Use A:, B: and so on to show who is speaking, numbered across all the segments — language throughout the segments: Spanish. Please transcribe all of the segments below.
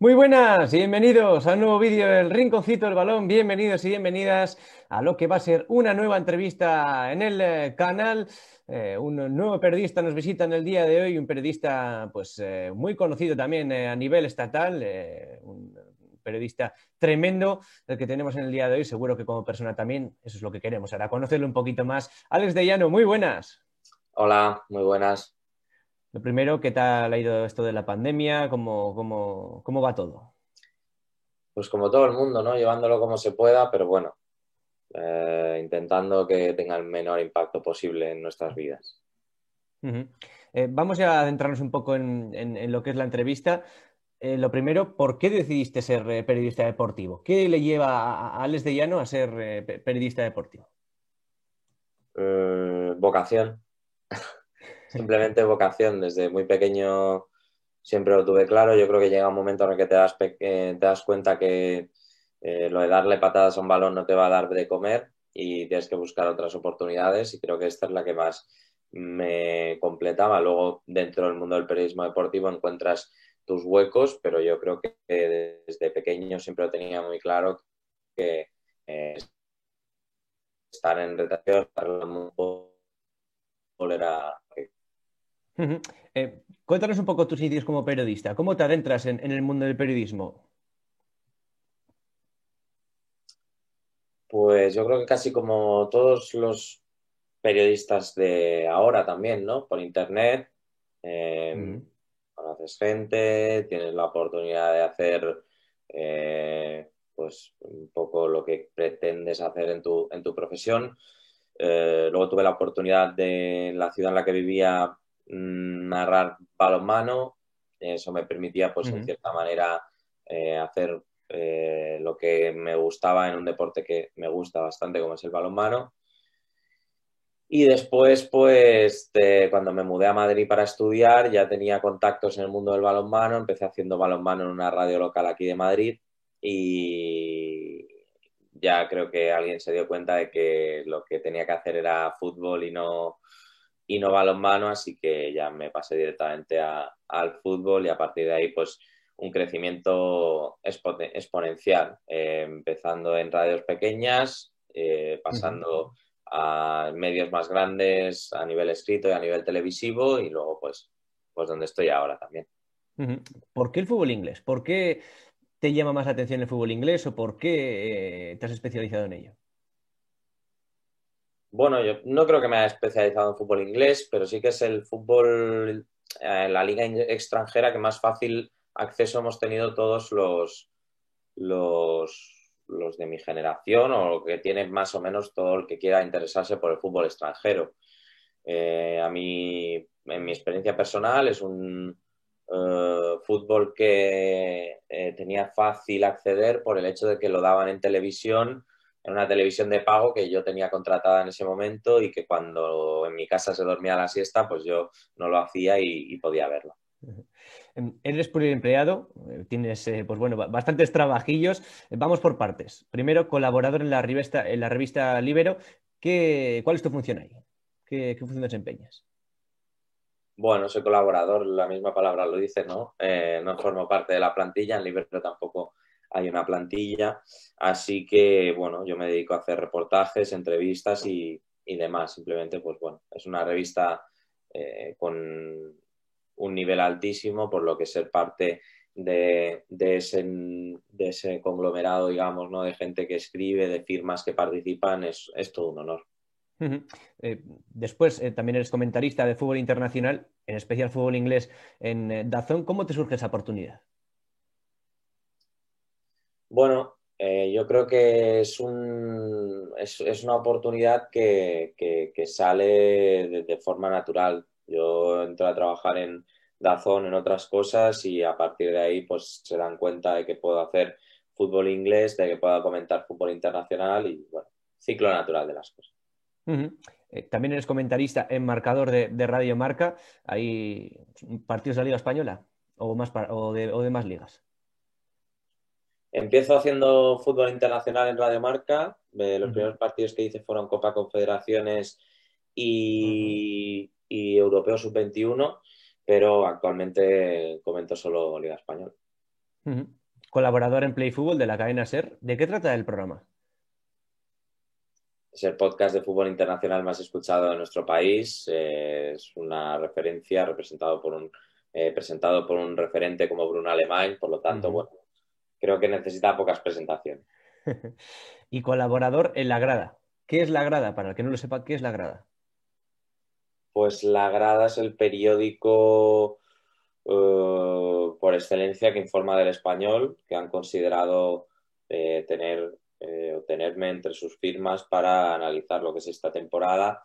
A: Muy buenas, bienvenidos a un nuevo vídeo del Rinconcito del Balón. Bienvenidos y bienvenidas a lo que va a ser una nueva entrevista en el eh, canal. Eh, un nuevo periodista nos visita en el día de hoy, un periodista pues eh, muy conocido también a nivel estatal, un periodista tremendo el que tenemos en el día de hoy. Seguro que como persona también eso es lo que queremos, ahora conocerlo un poquito más. Alex de Llano, muy buenas.
B: Hola, muy buenas.
A: Lo primero, ¿qué tal ha ido esto de la pandemia? ¿Cómo, cómo, va todo?
B: Pues como todo el mundo, ¿no? Llevándolo como se pueda, pero bueno, eh, intentando que tenga el menor impacto posible en nuestras vidas.
A: Eh, vamos a adentrarnos un poco en, lo que es la entrevista. Eh, lo primero, ¿por qué decidiste ser periodista deportivo? ¿Qué le lleva a Alex de Llano a ser periodista deportivo?
B: vocación. Simplemente vocación. Desde muy pequeño siempre lo tuve claro. Yo creo que llega un momento en el que te das, te das cuenta que eh, lo de darle patadas a un balón no te va a dar de comer y tienes que buscar otras oportunidades y creo que esta es la que más me completaba. Luego, dentro del mundo del periodismo deportivo encuentras tus huecos, pero yo creo que desde pequeño siempre lo tenía muy claro que eh, estar en redacción, estar
A: eh, cuéntanos un poco tus inicios como periodista. ¿Cómo te adentras en, el mundo del periodismo?
B: Pues yo creo que casi como todos los periodistas de ahora también, ¿no? Por internet, em, conoces gente, tienes la oportunidad de hacer eh, pues un poco lo que pretendes hacer en tu, en tu profesión. Eh, luego tuve la oportunidad de, en la ciudad en la que vivía, narrar balonmano. Eso me permitía, pues, en cierta manera, eh, hacer eh, lo que me gustaba en un deporte que me gusta bastante, como es el balonmano. Y después, pues, cuando me mudé a Madrid para estudiar, ya tenía contactos en el mundo del balonmano. Empecé haciendo balonmano en una radio local aquí de Madrid y ya creo que alguien se dio cuenta de que lo que tenía que hacer era fútbol y no, y no balonmano, así que ya me pasé directamente al fútbol y a partir de ahí pues un crecimiento exponencial, eh, empezando en radios pequeñas, eh, pasando a medios más grandes a nivel escrito y a nivel televisivo y luego pues, pues donde estoy ahora también.
A: ¿Por qué el fútbol inglés? ¿Por qué te llama más la atención el fútbol inglés o por qué eh, te has especializado en ello?
B: Bueno, yo no creo que me haya especializado en fútbol inglés, pero sí que es el fútbol eh, la liga extranjera que más fácil acceso hemos tenido todos los, los, de mi generación o que tiene más o menos todo el que quiera interesarse por el fútbol extranjero. Eh, a mí, en mi experiencia personal, es un eh, fútbol que tenía fácil acceder por el hecho de que lo daban en televisión en una televisión de pago que yo tenía contratada en ese momento y que cuando en mi casa se dormía la siesta, pues yo no lo hacía y, podía verlo.
A: Em, eres empleado, eh, tienes eh, pues bueno, bastantes trabajillos. Vamos por partes. Primero, colaborador en la revista, en la revista Libero. ¿Qué, ¿Cuál es tu función ahí? ¿Qué, función desempeñas?
B: Bueno, soy colaborador, la misma palabra lo dice, ¿no? Eh, no formo parte de la plantilla, en Libero tampoco hay una plantilla, así que bueno, yo me dedico a hacer reportajes, entrevistas y, demás, simplemente pues bueno, es una revista eh, con un nivel altísimo, por lo que ser parte de, ese, de ese conglomerado, digamos, ¿no? de gente que escribe, de firmas que participan, es, todo un honor.
A: Eh, después, eh, también eres comentarista de fútbol internacional, en especial fútbol inglés en Dazón. ¿Cómo te surge esa oportunidad?
B: Bueno, eh, yo creo que es, un, es, una oportunidad que, sale de, forma natural. Yo entro a trabajar en Dazón, en otras cosas y a partir de ahí pues se dan cuenta de que puedo hacer fútbol inglés, de que puedo comentar fútbol internacional y bueno, ciclo natural de las cosas.
A: Eh, también eres comentarista en marcador de, Radio Marca. ¿Hay partidos de la Liga Española o, más, o de más ligas?
B: Empiezo haciendo fútbol internacional en Radio Marca. los primeros partidos que hice fueron Copa Confederaciones y, Europeo Sub-21, pero actualmente comento solo Liga Española.
A: Colaborador en Play Fútbol de la cadena SER. ¿De qué trata el programa?
B: Es el podcast de fútbol internacional más escuchado de nuestro país. Eh, es una referencia representado por un, eh, presentado por un referente como Bruno Alemán. Por lo tanto, bueno, creo que necesita pocas presentaciones.
A: y colaborador en La Grada. ¿Qué es La Grada? Para el que no lo sepa, ¿qué es La Grada?
B: Pues La Grada es el periódico eh, por excelencia que informa del español, que han considerado eh, tener eh, o tenerme entre sus firmas para analizar lo que es esta temporada,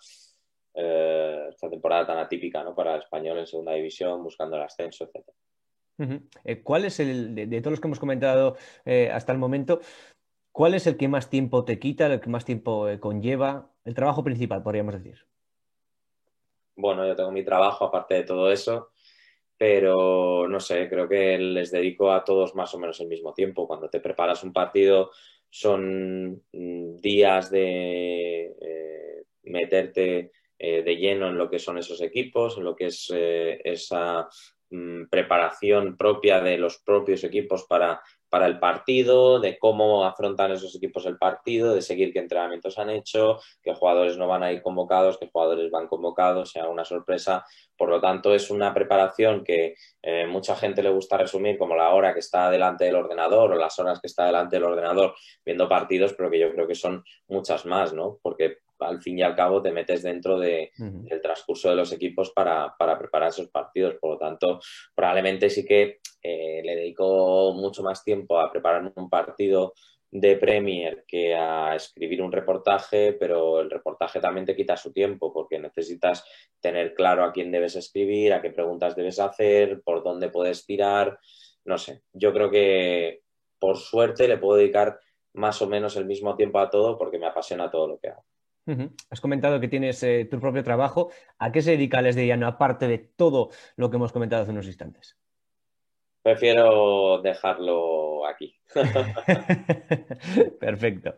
B: esta temporada tan atípica ¿no? para el español en segunda división, buscando el ascenso, etc.
A: ¿Cuál es el, de, todos los que hemos comentado hasta el momento, cuál es el que más tiempo te quita, el que más tiempo conlleva, el trabajo principal, podríamos decir?
B: Bueno, yo tengo mi trabajo aparte de todo eso, pero no sé, creo que les dedico a todos más o menos el mismo tiempo. Cuando te preparas un partido son mm, días de eh, meterte eh, de lleno en lo que son esos equipos, en lo que es eh, esa mm, preparación propia de los propios equipos para para el partido, de cómo afrontan esos equipos el partido, de seguir qué entrenamientos han hecho, qué jugadores no van a ir convocados, qué jugadores van convocados, sea una sorpresa. Por lo tanto, es una preparación que eh, mucha gente le gusta resumir como la hora que está delante del ordenador o las horas que está delante del ordenador viendo partidos, pero que yo creo que son muchas más, ¿no? Porque al fin y al cabo te metes dentro del transcurso de los equipos para, preparar esos partidos. Por lo tanto, probablemente sí que eh, le dedico mucho más tiempo a preparar un partido de Premier que a escribir un reportaje, pero el reportaje también te quita su tiempo porque necesitas tener claro a quién debes escribir, a qué preguntas debes hacer, por dónde puedes tirar. No sé, yo creo que por suerte le puedo dedicar más o menos el mismo tiempo a todo porque me apasiona todo lo que hago.
A: Has comentado que tienes eh, tu propio trabajo. ¿A qué se dedica Les de Llano, aparte de todo lo que hemos comentado hace unos instantes?
B: Prefiero dejarlo aquí.
A: Perfecto.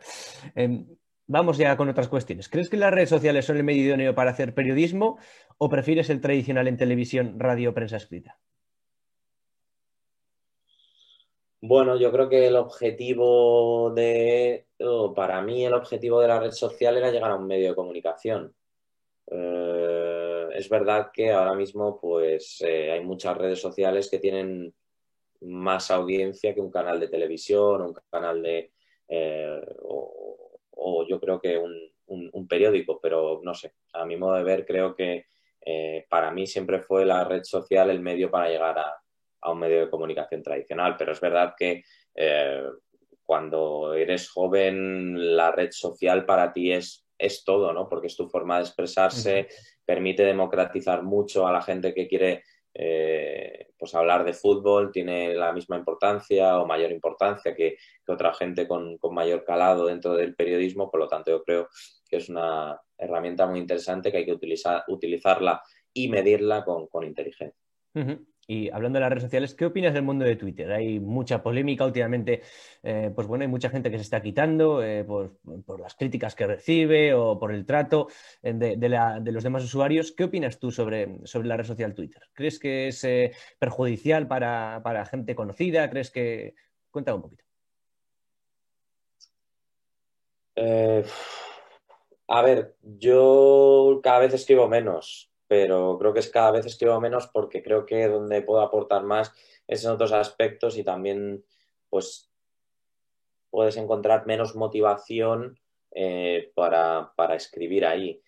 A: Em, vamos ya con otras cuestiones. ¿Crees que las redes sociales son el medio idóneo para hacer periodismo o prefieres el tradicional en televisión, radio, prensa escrita?
B: Bueno, yo creo que el objetivo de, para mí el objetivo de la red social era llegar a un medio de comunicación. Eh, es verdad que ahora mismo pues eh, hay muchas redes sociales que tienen más audiencia que un canal de televisión, un canal de eh, o, yo creo que un, periódico, pero no sé, a mi modo de ver creo que para mí siempre fue la red social el medio para llegar a, a un medio de comunicación tradicional. Pero es verdad que eh, cuando eres joven, la red social para ti es, es todo, ¿no? Porque es tu forma de expresarse, permite democratizar mucho a la gente que quiere eh, pues hablar de fútbol, tiene la misma importancia o mayor importancia que, otra gente con, mayor calado dentro del periodismo. Por lo tanto, yo creo que es una herramienta muy interesante que hay que utilizar, utilizarla y medirla con, inteligencia.
A: Y hablando de las redes sociales, ¿qué opinas del mundo de Twitter? Hay mucha polémica últimamente, eh, pues bueno, hay mucha gente que se está quitando eh, por, las críticas que recibe o por el trato eh, de, los demás usuarios. ¿Qué opinas tú sobre, sobre la red social Twitter? ¿Crees que es perjudicial para, para, gente conocida? ¿Crees que...? Cuéntame un poquito.
B: a ver, yo cada vez escribo menos pero creo que es cada vez escribo menos porque creo que donde puedo aportar más es en otros aspectos y también pues puedes encontrar menos motivación eh, para, escribir ahí.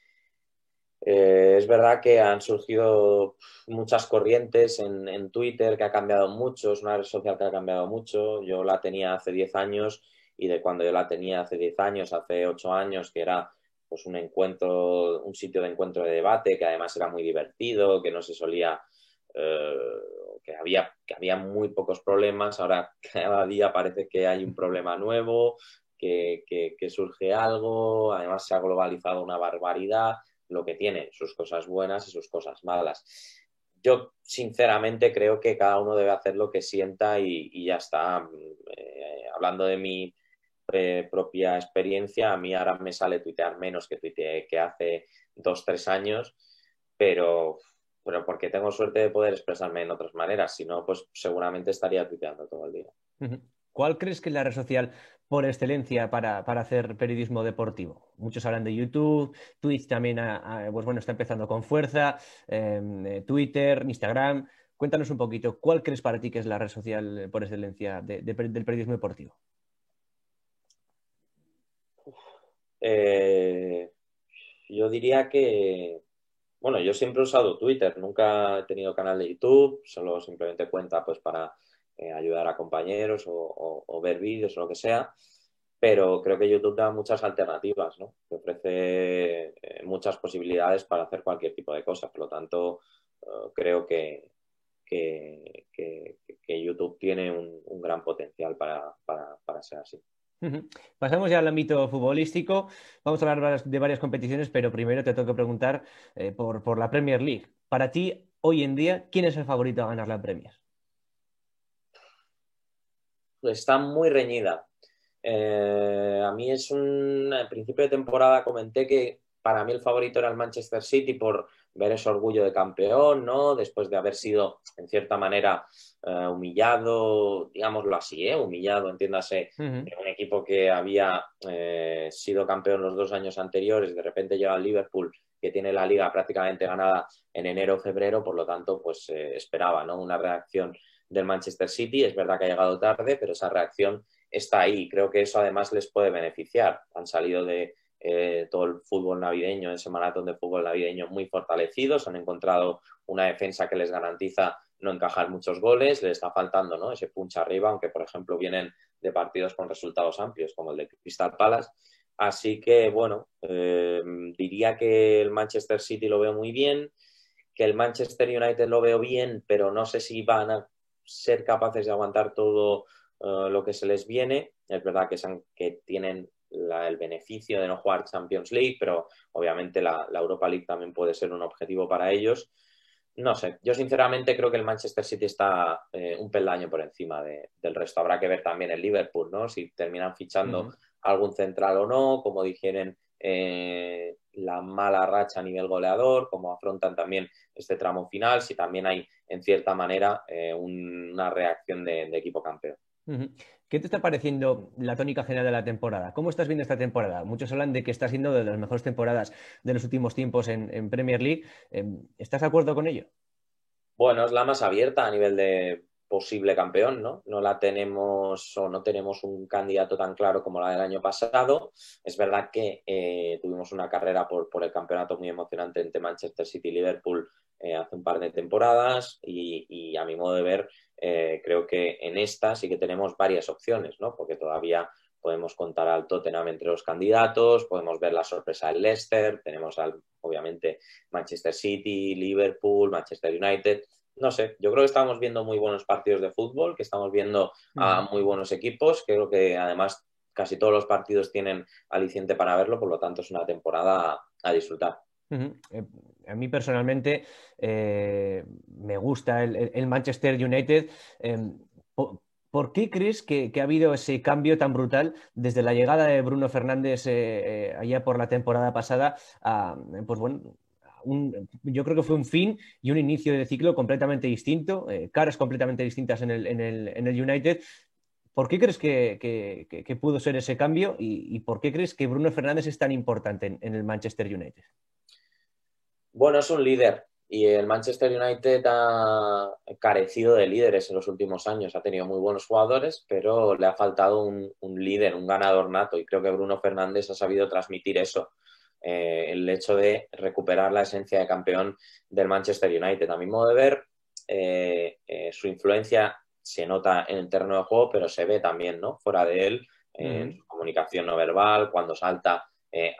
B: Eh, es verdad que han surgido muchas corrientes en, en, Twitter que ha cambiado mucho, es una red social que ha cambiado mucho. Yo la tenía hace 10 años y de cuando yo la tenía hace 10 años, hace 8 años, que era pues un encuentro, un sitio de encuentro de debate que además era muy divertido, que no se solía, eh, que, había, que había muy pocos problemas, ahora cada día parece que hay un problema nuevo, que, surge algo, además se ha globalizado una barbaridad, lo que tiene sus cosas buenas y sus cosas malas. Yo sinceramente creo que cada uno debe hacer lo que sienta y, ya está. Eh, hablando de mi propia experiencia, a mí ahora me sale tuitear menos que tuiteé que hace dos, tres años, pero, pero porque tengo suerte de poder expresarme en otras maneras, si no, pues seguramente estaría tuiteando todo el día.
A: ¿Cuál crees que es la red social por excelencia para, hacer periodismo deportivo? Muchos hablan de YouTube, Twitch también pues bueno, está empezando con fuerza, em, eh, Twitter, Instagram. Cuéntanos un poquito, ¿cuál crees para ti que es la red social por excelencia del periodismo deportivo?
B: Eh, yo diría que, bueno, yo siempre he usado Twitter, nunca he tenido canal de YouTube, solo simplemente cuenta pues para eh, ayudar a compañeros o, ver vídeos o lo que sea, pero creo que YouTube da muchas alternativas, ¿no? Que ofrece eh, muchas posibilidades para hacer cualquier tipo de cosas, por lo tanto, creo que, que, YouTube tiene un, gran potencial para ser así.
A: Pasamos ya al ámbito futbolístico. Vamos a hablar de varias competiciones, pero primero te tengo que preguntar eh, por, la Premier League. Para ti, hoy en día, ¿quién es el favorito a ganar la Premier?
B: Está muy reñida. Eh, a mí es un. Al principio de temporada comenté que para mí el favorito era el Manchester City por ver ese orgullo de campeón, ¿no? Después de haber sido, en cierta manera, eh, humillado, digámoslo así, ¿eh? Humillado, entiéndase, un equipo que había eh, sido campeón los dos años anteriores, de repente llega al Liverpool, que tiene la liga prácticamente ganada en enero o febrero, por lo tanto, pues esperaba, ¿no? Una reacción del Manchester City, es verdad que ha llegado tarde, pero esa reacción está ahí. Creo que eso además les puede beneficiar. Han salido de eh, todo el fútbol navideño, ese maratón de fútbol navideño muy fortalecidos, han encontrado una defensa que les garantiza no encajar muchos goles, les está faltando ¿no? ese punch arriba, aunque por ejemplo vienen de partidos con resultados amplios, como el de Crystal Palace. Así que, bueno, eh, diría que el Manchester City lo veo muy bien, que el Manchester United lo veo bien, pero no sé si van a ser capaces de aguantar todo eh, lo que se les viene. Es verdad que, que tienen el beneficio de no jugar Champions League, pero obviamente la, Europa League también puede ser un objetivo para ellos. No sé, yo sinceramente creo que el Manchester City está eh, un peldaño por encima del resto. Habrá que ver también el Liverpool, ¿no? Si terminan fichando algún central o no, como dijeron eh, la mala racha a nivel goleador, cómo afrontan también este tramo final, si también hay en cierta manera eh, una reacción de equipo campeón.
A: ¿Qué te está pareciendo la tónica general de la temporada? ¿Cómo estás viendo esta temporada? Muchos hablan de que está siendo de las mejores temporadas de los últimos tiempos en, Premier League. Em, ¿Estás de acuerdo con ello?
B: Bueno, es la más abierta a nivel de posible campeón, ¿no? No la tenemos o no tenemos un candidato tan claro como la del año pasado. Es verdad que eh, tuvimos una carrera por, el campeonato muy emocionante entre Manchester City y Liverpool eh, hace un par de temporadas y a mi modo de ver eh, creo que en esta sí que tenemos varias opciones, ¿no? Porque todavía podemos contar al Tottenham entre los candidatos, podemos ver la sorpresa del Leicester, tenemos al, obviamente Manchester City, Liverpool, Manchester United. No sé, yo creo que estamos viendo muy buenos partidos de fútbol, que estamos viendo a muy buenos equipos, creo que además casi todos los partidos tienen aliciente para verlo, por lo tanto es una temporada a disfrutar.
A: Eh, a mí personalmente eh, me gusta el, Manchester United. Em, ¿por, qué crees que, ha habido ese cambio tan brutal desde la llegada de Bruno Fernández eh, allá por la temporada pasada pues bueno, yo creo que fue un fin y un inicio de ciclo completamente distinto, caras completamente distintas en el, United. ¿Por qué crees que, pudo ser ese cambio y, por qué crees que Bruno Fernández es tan importante en el Manchester United?
B: Bueno, es un líder y el Manchester United ha carecido de líderes en los últimos años. Ha tenido muy buenos jugadores, pero le ha faltado un, líder, un ganador nato y creo que Bruno Fernández ha sabido transmitir eso. Eh, el hecho de recuperar la esencia de campeón del Manchester United. A mi modo de ver, eh, eh, su influencia se nota en el terreno de juego, pero se ve también, ¿no? Fuera de él, en su comunicación no verbal, cuando salta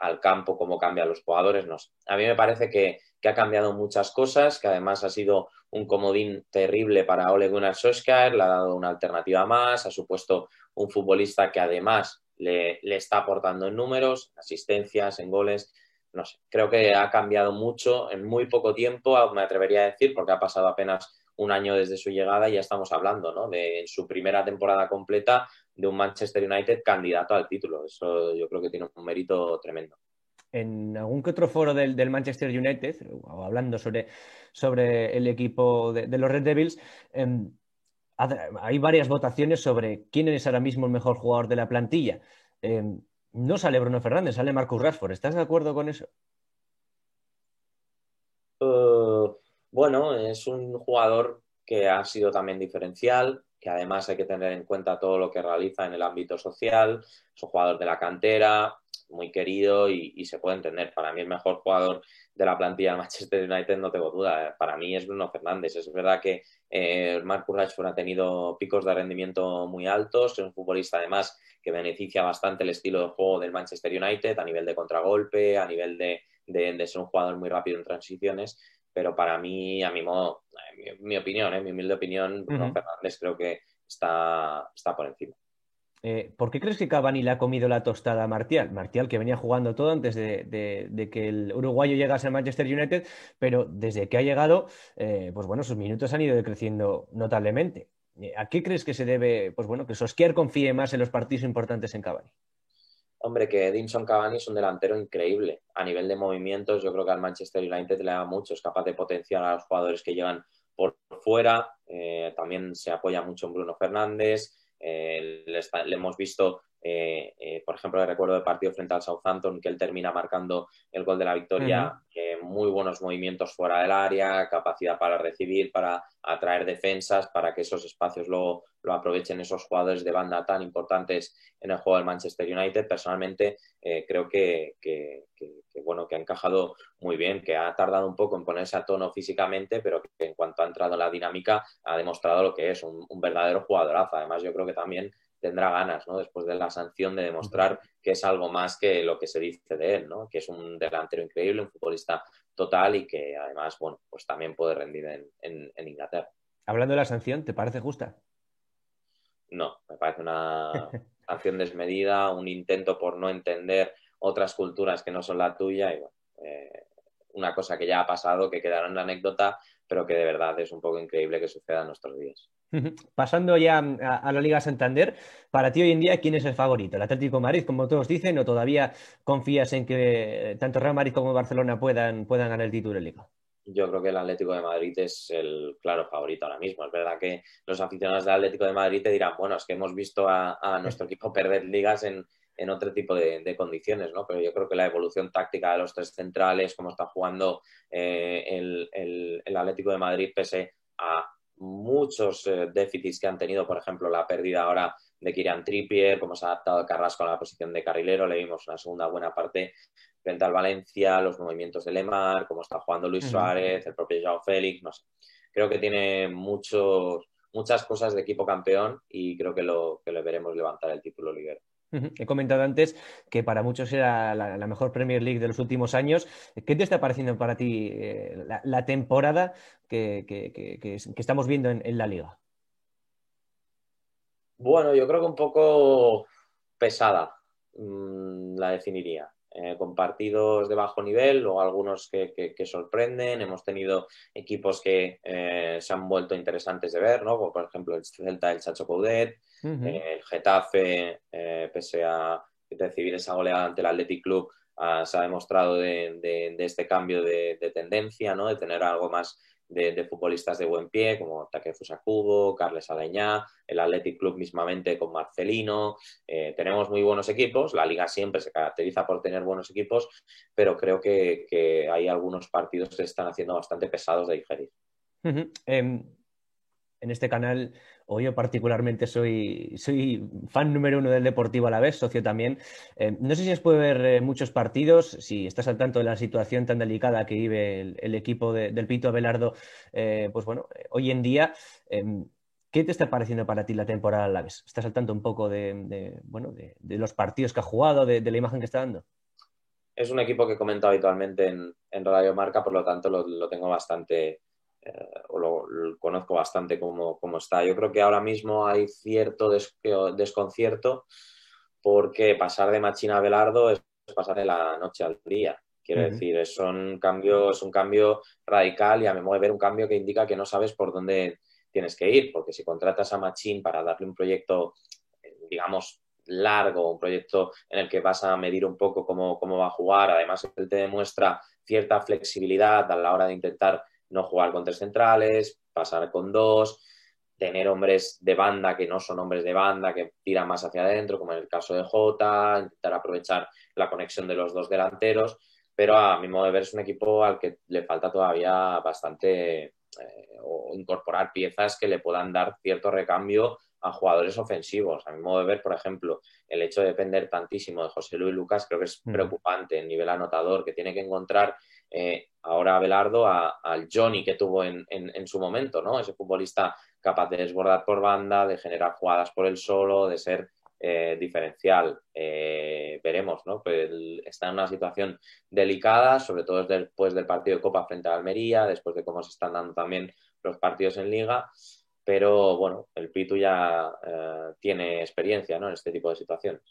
B: al campo, cómo cambia a los jugadores. No A mí me parece que, que ha cambiado muchas cosas, que además ha sido un comodín terrible para Ole Gunnar Solskjaer, le ha dado una alternativa más, ha supuesto un futbolista que además le, está aportando en números, asistencias, en goles. No sé, creo que ha cambiado mucho en muy poco tiempo, me atrevería a decir, porque ha pasado apenas un año desde su llegada y ya estamos hablando, ¿no? De su primera temporada completa de un Manchester United candidato al título. Eso yo creo que tiene un mérito tremendo
A: en algún que otro foro del, Manchester United, o hablando sobre, sobre el equipo de, los Red Devils, em, hay varias votaciones sobre quién es ahora mismo el mejor jugador de la plantilla. Em, no sale Bruno Fernández, sale Marcus Rashford. ¿Estás de acuerdo con eso?
B: Uh, bueno, es un jugador que ha sido también diferencial, que además hay que tener en cuenta todo lo que realiza en el ámbito social. Es un jugador de la cantera, muy querido y, se puede entender. Para mí el mejor jugador de la plantilla del Manchester United, no tengo duda. Para mí es Bruno Fernández. Es verdad que eh, Marcus Rashford ha tenido picos de rendimiento muy altos. Es un futbolista además que beneficia bastante el estilo de juego del Manchester United a nivel de contragolpe, a nivel de, ser un jugador muy rápido en transiciones. Pero para mí, a mi modo, mi, opinión, eh, mi humilde opinión, Bruno Fernández creo que está, está por encima.
A: Eh, ¿Por qué crees que Cavani le ha comido la tostada a Martial? Martial que venía jugando todo antes de, que el uruguayo llegase al Manchester United, pero desde que ha llegado, eh, pues bueno, sus minutos han ido decreciendo notablemente. Eh, ¿A qué crees que se debe, pues bueno, que Soskier confíe más en los partidos importantes en Cavani?
B: Hombre, que Edinson Cavani es un delantero increíble. A nivel de movimientos, yo creo que al Manchester United le da mucho. Es capaz de potenciar a los jugadores que llegan por fuera. también se apoya mucho en Bruno Fernández. Eh, le, hemos visto, eh, eh, por ejemplo, el recuerdo del partido frente al Southampton, que él termina marcando el gol de la victoria, muy buenos movimientos fuera del área, capacidad para recibir, para atraer defensas, para que esos espacios lo, lo aprovechen esos jugadores de banda tan importantes en el juego del Manchester United. Personalmente, creo que, bueno, que ha encajado muy bien, que ha tardado un poco en ponerse a tono físicamente, pero que en cuanto ha entrado en la dinámica ha demostrado lo que es, un, verdadero jugadorazo. Además, yo creo que también tendrá ganas, ¿no? Después de la sanción de demostrar que es algo más que lo que se dice de él, ¿no? Que es un delantero increíble, un futbolista total y que además, bueno, pues también puede rendir en, en Inglaterra.
A: Hablando de la sanción, ¿te parece justa?
B: No, me parece una sanción desmedida, un intento por no entender otras culturas que no son la tuya y eh, una cosa que ya ha pasado, que quedará en la anécdota, pero que de verdad es un poco increíble que suceda en nuestros días.
A: Pasando ya a, la Liga Santander, para ti hoy en día, ¿quién es el favorito? ¿El Atlético Madrid, como todos dicen, o todavía confías en que tanto Real Madrid como Barcelona puedan, puedan ganar el título de Liga?
B: Yo creo que el Atlético de Madrid es el claro favorito ahora mismo. Es verdad que los aficionados del Atlético de Madrid te dirán, bueno, es que hemos visto a nuestro equipo perder ligas en, en otro tipo de, condiciones, ¿no? Pero yo creo que la evolución táctica de los tres centrales, como está jugando eh, el, Atlético de Madrid, pese a muchos eh, déficits que han tenido, por ejemplo, la pérdida ahora de Kirian Trippier, cómo se ha adaptado Carrasco a la posición de carrilero, le vimos una segunda buena parte frente al Valencia, los movimientos de Lemar, cómo está jugando Luis Suárez, el propio Joao Félix, no sé. Creo que tiene muchos, muchas cosas de equipo campeón y creo que lo, que le veremos levantar el título liguero.
A: He comentado antes que para muchos era la, mejor Premier League de los últimos años. ¿Qué te está pareciendo para ti eh, la, temporada que, estamos viendo en, la liga?
B: Bueno, yo creo que un poco pesada mm, la definiría. Eh, con partidos de bajo nivel o algunos que, sorprenden. Hemos tenido equipos que eh, se han vuelto interesantes de ver, ¿no? por ejemplo el Celta del Chacho Coudet, eh, el Getafe, pese a recibir esa goleada ante el Athletic Club, ah, se ha demostrado de, este cambio de, de, tendencia, ¿no? de tener algo más de, futbolistas de buen pie, como Takefusa Kubo, Carles Aleñá, el Athletic Club mismamente con Marcelino. Eh, tenemos muy buenos equipos, la liga siempre se caracteriza por tener buenos equipos, pero creo que, hay algunos partidos que se están haciendo bastante pesados de digerir.
A: Em, en este canal o yo particularmente soy, fan número uno del Deportivo a la vez, socio también. Eh, no sé si os puede ver eh, muchos partidos, si estás al tanto de la situación tan delicada que vive el, equipo del Pito Abelardo, eh, pues bueno, hoy en día. ¿Qué te está pareciendo para ti la temporada a la vez? ¿Estás al tanto un poco de, bueno, de, los partidos que ha jugado, de, la imagen que está dando?
B: Es un equipo que comento habitualmente en, en Radio Marca, por lo tanto lo tengo bastante, eh, o lo, conozco bastante cómo, está. Yo creo que ahora mismo hay cierto desconcierto porque pasar de Machina a Belardo es pasar de la noche al día. Quiero decir, es un, cambio, es un cambio radical y a mi modo de ver un cambio que indica que no sabes por dónde tienes que ir, porque si contratas a Machín para darle un proyecto, eh, digamos, largo, un proyecto en el que vas a medir un poco cómo, cómo va a jugar, además él te demuestra cierta flexibilidad a la hora de intentar no jugar con tres centrales, pasar con dos. tener hombres de banda que no son hombres de banda, que tiran más hacia adentro, como en el caso de Jota, intentar aprovechar la conexión de los dos delanteros, pero a mi modo de ver es un equipo al que le falta todavía bastante eh, o incorporar piezas que le puedan dar cierto recambio a jugadores ofensivos. A mi modo de ver, por ejemplo, el hecho de depender tantísimo de José Luis Lucas creo que es preocupante en nivel anotador, que tiene que encontrar eh, ahora Abelardo al Johnny que tuvo en, su momento, ¿no? Ese futbolista capaz de desbordar por banda, de generar jugadas por él solo, de ser eh, diferencial. Eh, veremos, ¿no? Pues está en una situación delicada, sobre todo después del partido de Copa frente a Almería, después de cómo se están dando también los partidos en Liga pero bueno, el Pitu ya eh, tiene experiencia en este tipo de situaciones.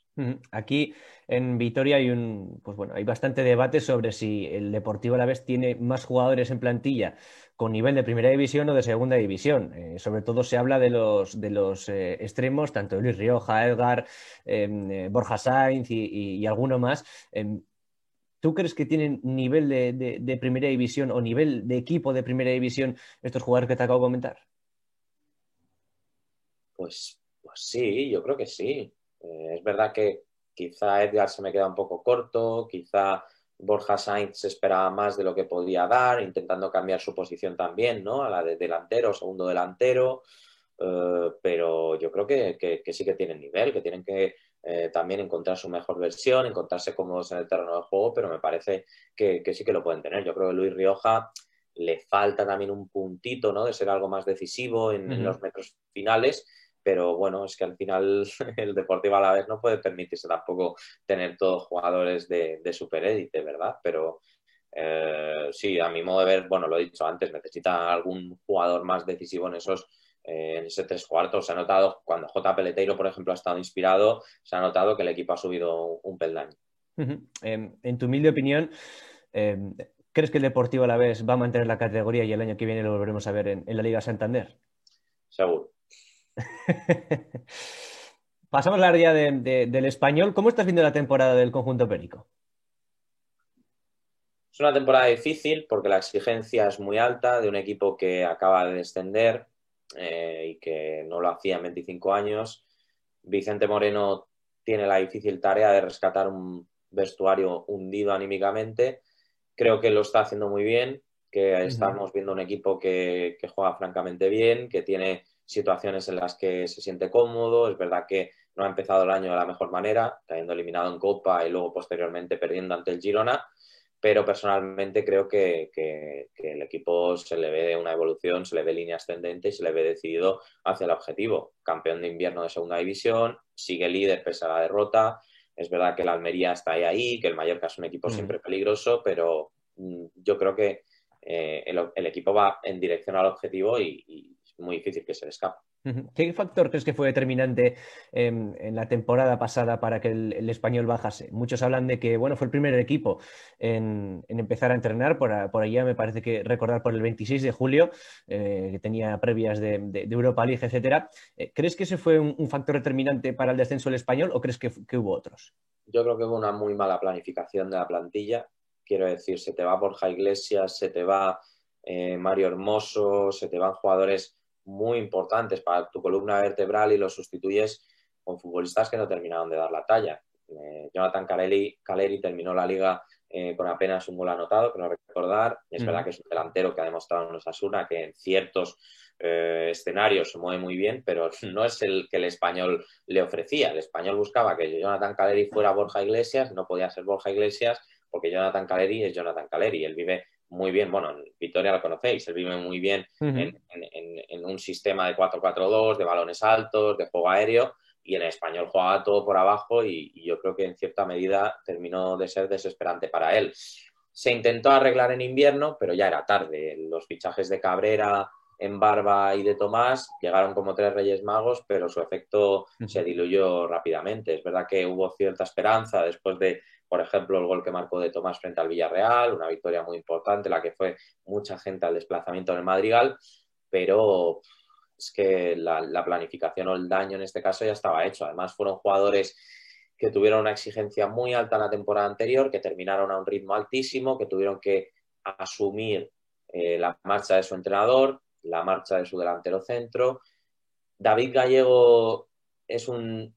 A: Aquí en Vitoria hay un, pues bueno, hay bastante debate sobre si el Deportivo a la vez tiene más jugadores en plantilla con nivel de primera división o de segunda división. Eh, sobre todo se habla de los, de los eh, extremos, tanto Luis Rioja, Edgar, em, Borja Sainz y, alguno más. Em, ¿Tú crees que tienen nivel de primera división o nivel de equipo de primera división estos jugadores que te acabo de comentar?
B: Pues, pues sí, yo creo que sí. Eh, es verdad que quizá Edgar se me queda un poco corto, quizá Borja Sainz se esperaba más de lo que podía dar, intentando cambiar su posición también, ¿no? A la de delantero, segundo delantero. Eh, pero yo creo que, sí que tienen nivel, que tienen que eh, también encontrar su mejor versión, encontrarse cómodos en el terreno de juego, pero me parece que, sí que lo pueden tener. Yo creo que Luis Rioja le falta también un puntito, ¿no? De ser algo más decisivo en los metros finales pero bueno, es que al final el Deportivo a la vez no puede permitirse tampoco tener todos jugadores de, de superélite, ¿verdad? Pero eh, sí, a mi modo de ver, bueno, lo he dicho antes, necesita algún jugador más decisivo en esos eh, en ese tres cuartos. Se ha notado, cuando J. Peleteiro, por ejemplo, ha estado inspirado, se ha notado que el equipo ha subido un peldaño.
A: Em, en tu humilde opinión, em, ¿crees que el Deportivo a la vez va a mantener la categoría y el año que viene lo volveremos a ver en la Liga Santander?
B: Seguro.
A: Pasamos la área del español. ¿Cómo estás viendo la temporada del conjunto Perico?
B: Es una temporada difícil porque la exigencia es muy alta de un equipo que acaba de descender eh, y que no lo hacía en 25 años. Vicente Moreno tiene la difícil tarea de rescatar un vestuario hundido anímicamente. Creo que lo está haciendo muy bien, que estamos viendo un equipo que juega francamente bien, que tiene situaciones en las que se siente cómodo. Es verdad que no ha empezado el año de la mejor manera, cayendo eliminado en Copa y luego posteriormente perdiendo ante el Girona, pero personalmente creo que, el equipo se le ve una evolución, se le ve línea ascendente y se le ve decidido hacia el objetivo. Campeón de invierno de segunda división, sigue líder pese a la derrota. Es verdad que la Almería está ahí, ahí que el Mallorca es un equipo siempre peligroso, pero mm, yo creo que eh, el, equipo va en dirección al objetivo y muy difícil que se le escape.
A: ¿Qué factor crees que fue determinante en, la temporada pasada para que el, español bajase? Muchos hablan de que bueno, fue el primer equipo en, empezar a entrenar, por, allá me parece que recordar por el 26 de julio, eh, que tenía previas de, Europa League, etcétera. Eh, ¿Crees que ese fue un, factor determinante para el descenso del español o crees que, hubo otros?
B: Yo creo que hubo una muy mala planificación de la plantilla. Quiero decir, se te va Borja Iglesias, se te va eh, Mario Hermoso, se te van jugadores muy importantes para tu columna vertebral y los sustituyes con futbolistas que no terminaron de dar la talla. Eh, Jonathan Caleri, terminó la liga eh, con apenas un gol anotado, que no recordar. Es verdad que es un delantero que ha demostrado en Osasuna que en ciertos eh, escenarios se mueve muy bien, pero no es el que el español le ofrecía. El español buscaba que Jonathan Caleri fuera Borja Iglesias, no podía ser Borja Iglesias porque Jonathan Caleri es Jonathan Caleri. Él vive muy bien, bueno, en Victoria lo conocéis, él vive muy bien en, un sistema de 4-4-2, de balones altos, de juego aéreo, y en español jugaba todo por abajo y, yo creo que en cierta medida terminó de ser desesperante para él. Se intentó arreglar en invierno, pero ya era tarde. Los fichajes de Cabrera, en Barba y de Tomás llegaron como tres Reyes Magos, pero su efecto se diluyó rápidamente. Es verdad que hubo cierta esperanza después de por ejemplo, el gol que marcó de Tomás frente al Villarreal, una victoria muy importante, la que fue mucha gente al desplazamiento en el Madrigal, pero es que la, planificación o el daño en este caso ya estaba hecho. Además, fueron jugadores que tuvieron una exigencia muy alta en la temporada anterior, que terminaron a un ritmo altísimo, que tuvieron que asumir eh, la marcha de su entrenador, la marcha de su delantero centro David Gallego es un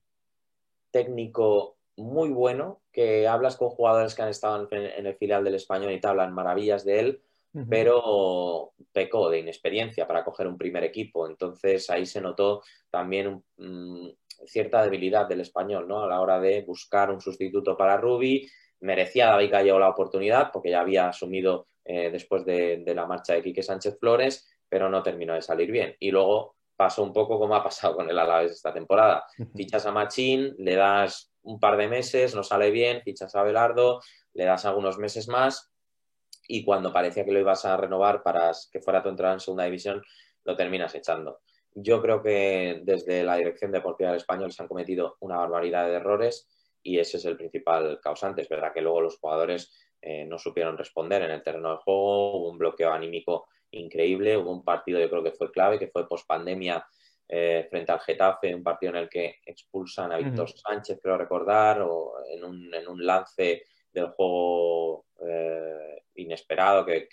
B: técnico muy bueno, que hablas con jugadores que han estado en, el filial del español y te hablan maravillas de él, pero pecó de inexperiencia para coger un primer equipo. Entonces ahí se notó también mm, cierta debilidad del español, ¿no? A la hora de buscar un sustituto para Rubi. Merecía David Gallego la oportunidad porque ya había asumido eh, después de, la marcha de Quique Sánchez Flores, pero no terminó de salir bien. Y luego pasó un poco como ha pasado con el Alavés esta temporada. Fichas a Machín, le das un par de meses, no sale bien, fichas a Belardo, le das algunos meses más y cuando parecía que lo ibas a renovar para que fuera tu entrada en segunda división, lo terminas echando. Yo creo que desde la dirección deportiva del español se han cometido una barbaridad de errores y ese es el principal causante. Es verdad que luego los jugadores eh, no supieron responder en el terreno de juego, hubo un bloqueo anímico increíble. Hubo un partido, yo creo que fue clave, que fue post pandemia eh, frente al Getafe, un partido en el que expulsan a Víctor Sánchez, creo recordar, o en un, en un lance del juego eh, inesperado que,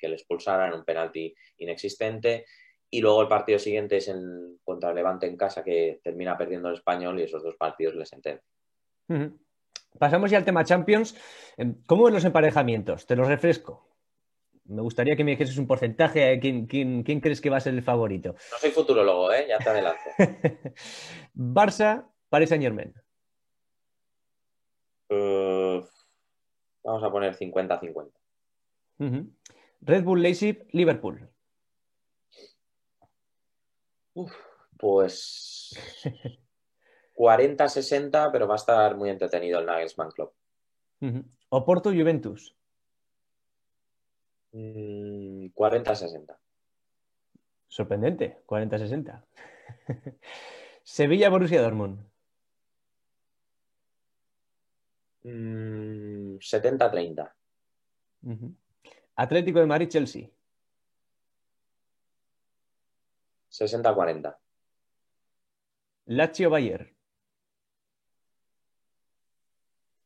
B: le expulsaran en un penalti inexistente. Y luego el partido siguiente es en, contra el Levante en casa, que termina perdiendo el español y esos dos partidos le sentencian.
A: Pasamos ya al tema Champions. ¿Cómo ven los emparejamientos? Te los refresco me gustaría que me dijeses un porcentaje. ¿Quién, quién, crees que va a ser el favorito?
B: No soy futurólogo, ¿eh? ya te adelanto.
A: Barça, Paris Saint Germain.
B: vamos a poner 50-50.
A: Red Bull Leipzig, Liverpool.
B: pues 40-60, pero va a estar muy entretenido el Nagelsmann Club.
A: Oporto Juventus.
B: 40-60. Mm,
A: Sorprendente, 40-60. Sevilla, Borussia Dortmund.
B: 70-30.
A: Mm, Atlético de Madrid, Chelsea.
B: 60-40.
A: Lazio Bayern.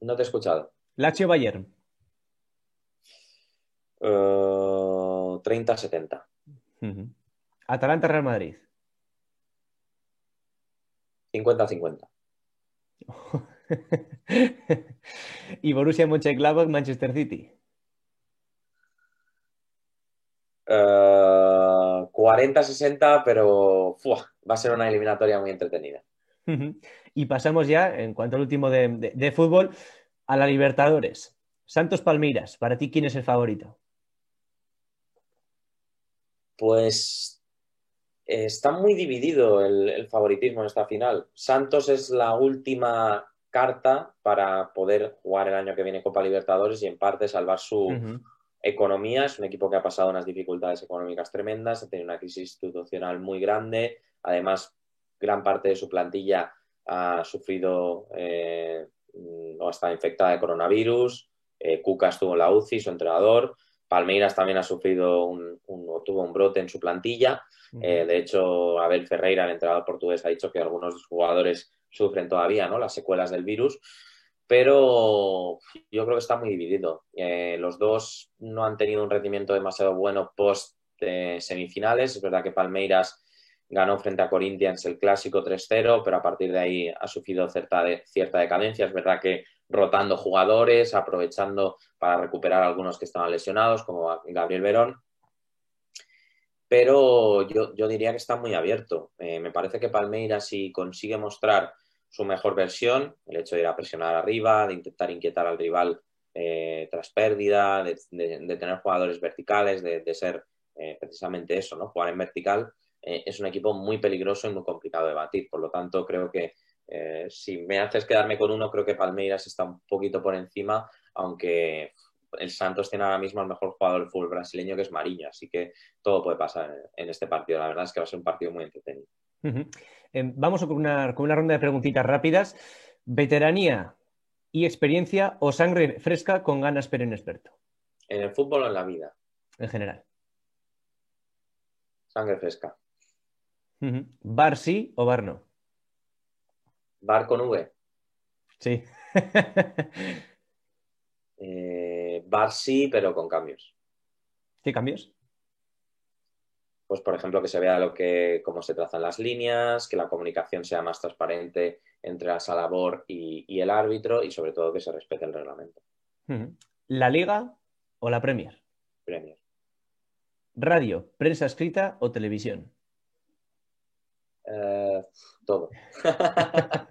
B: No te he escuchado.
A: Lazio Bayern.
B: 30-70.
A: Eh, Atalanta Real Madrid.
B: 50-50.
A: y Borussia Mönchengladbach Manchester City.
B: 40-60, eh, pero va a ser una eliminatoria muy entretenida.
A: Y pasamos ya, en cuanto al último de, fútbol, a la Libertadores. Santos Palmeiras, para ti, ¿quién es el favorito?
B: Pues está muy dividido el, favoritismo en esta final. Santos es la última carta para poder jugar el año que viene Copa Libertadores y en parte salvar su economía. Es un equipo que ha pasado unas dificultades económicas tremendas, ha tenido una crisis institucional muy grande. Además, gran parte de su plantilla ha sufrido eh, o está infectada de coronavirus. Eh, Cuca estuvo en la UCI, su entrenador. Palmeiras también ha sufrido un, o tuvo un brote en su plantilla. Eh, de hecho, Abel Ferreira, el entrenador portugués, ha dicho que algunos jugadores sufren todavía ¿no? las secuelas del virus. Pero yo creo que está muy dividido. Eh, los dos no han tenido un rendimiento demasiado bueno post eh, semifinales. Es verdad que Palmeiras ganó frente a Corinthians el clásico 3-0, pero a partir de ahí ha sufrido cierta, cierta decadencia. Es verdad que rotando jugadores, aprovechando para recuperar algunos que estaban lesionados, como Gabriel Verón. Pero yo, diría que está muy abierto. Eh, me parece que Palmeiras, si consigue mostrar su mejor versión, el hecho de ir a presionar arriba, de intentar inquietar al rival eh, tras pérdida, de, tener jugadores verticales, de, ser eh, precisamente eso, ¿no? Jugar en vertical, es un equipo muy peligroso y muy complicado de batir. Por lo tanto, creo que eh, si me haces quedarme con uno, creo que Palmeiras está un poquito por encima, aunque el Santos tiene ahora mismo el mejor jugador del fútbol brasileño, que es Mariño, así que todo puede pasar en este partido. La verdad es que va a ser un partido muy entretenido.
A: Em, vamos con una, con una ronda de preguntitas rápidas. ¿Veteranía y experiencia o sangre fresca con ganas pero inexperto?
B: ¿En el fútbol o en la vida?
A: En general.
B: Sangre fresca.
A: ¿Bar sí o bar no?
B: Bar con V.
A: Sí.
B: eh, bar sí, pero con cambios.
A: ¿Qué cambios?
B: pues por ejemplo, que se vea lo que, cómo se trazan las líneas, que la comunicación sea más transparente entre la sala BOR y, el árbitro y sobre todo que se respete el reglamento.
A: ¿La Liga o la Premier?
B: Premier.
A: ¿Radio, prensa escrita o televisión?
B: Eh, todo.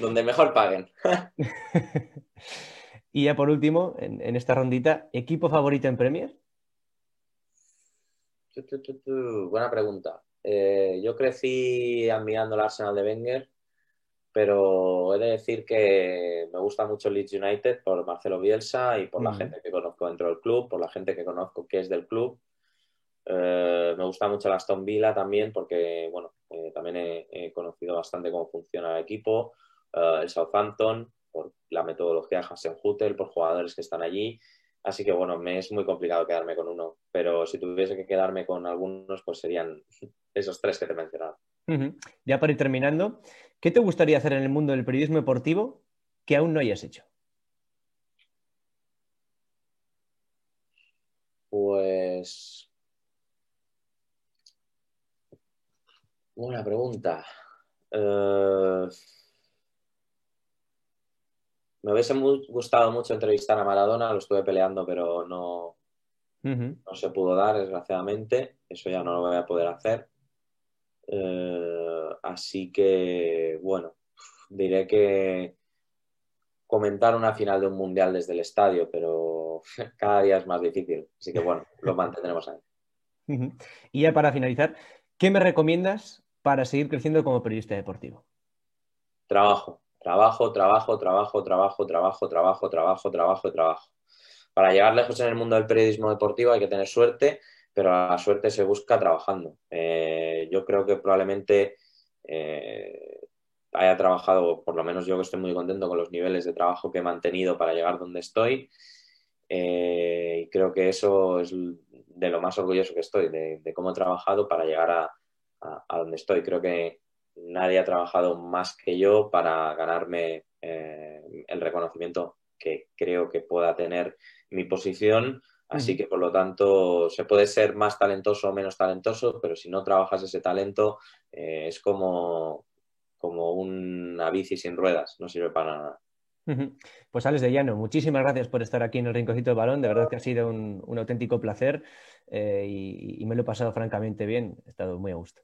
B: Donde mejor paguen.
A: y ya por último, en, esta rondita, ¿equipo favorito en Premier?
B: Buena pregunta. Eh, yo crecí admirando el Arsenal de Wenger, pero he de decir que me gusta mucho Leeds United por Marcelo Bielsa y por la gente que conozco dentro del club, por la gente que conozco que es del club. Eh, me gusta mucho la Aston Villa también porque, bueno, eh, también he, conocido bastante cómo funciona el equipo. Eh, el Southampton, por la metodología de Hasenhutel, por jugadores que están allí. Así que, bueno, me es muy complicado quedarme con uno. Pero si tuviese que quedarme con algunos, pues serían esos tres que te he mencionado.
A: Ya para ir terminando, ¿qué te gustaría hacer en el mundo del periodismo deportivo que aún no hayas hecho?
B: Pues Buena pregunta. Eh, me hubiese gustado mucho entrevistar a Maradona, lo estuve peleando, pero no, no se pudo dar, desgraciadamente. Eso ya no lo voy a poder hacer. Eh, así que, bueno, diré que comentar una final de un mundial desde el estadio, pero cada día es más difícil. Así que, bueno, lo mantendremos ahí.
A: Y ya para finalizar, ¿qué me recomiendas para seguir creciendo como periodista deportivo?
B: Trabajo, trabajo, trabajo, trabajo, trabajo, trabajo, trabajo, trabajo, trabajo, trabajo. Para llegar lejos en el mundo del periodismo deportivo hay que tener suerte, pero la suerte se busca trabajando. Eh, yo creo que probablemente eh, haya trabajado, por lo menos yo que estoy muy contento con los niveles de trabajo que he mantenido para llegar donde estoy. Eh, y creo que eso es de lo más orgulloso que estoy, de cómo he trabajado para llegar a, a, donde estoy. Creo que nadie ha trabajado más que yo para ganarme eh, el reconocimiento que creo que pueda tener mi posición. Así que, por lo tanto, se puede ser más talentoso o menos talentoso, pero si no trabajas ese talento, eh, es como, como una bici sin ruedas, no sirve para nada.
A: Pues Alex de Llano, muchísimas gracias por estar aquí en el Rinconcito del Balón. De verdad que ha sido un, auténtico placer eh, y, y, me lo he pasado francamente bien. He estado muy a gusto.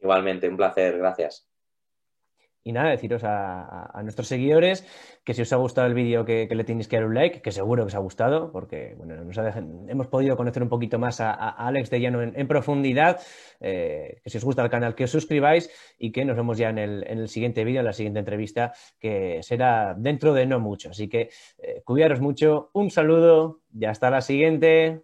B: Igualmente, un placer, gracias.
A: Y nada, deciros a, nuestros seguidores que si os ha gustado el vídeo que, le tenéis que dar un like, que seguro que os ha gustado, porque bueno, hemos podido conocer un poquito más a, Alex de Llano en, profundidad, eh, que si os gusta el canal que os suscribáis y que nos vemos ya en el, siguiente vídeo, en la siguiente entrevista, que será dentro de no mucho. Así que eh, cuidaros mucho, un saludo y hasta la siguiente.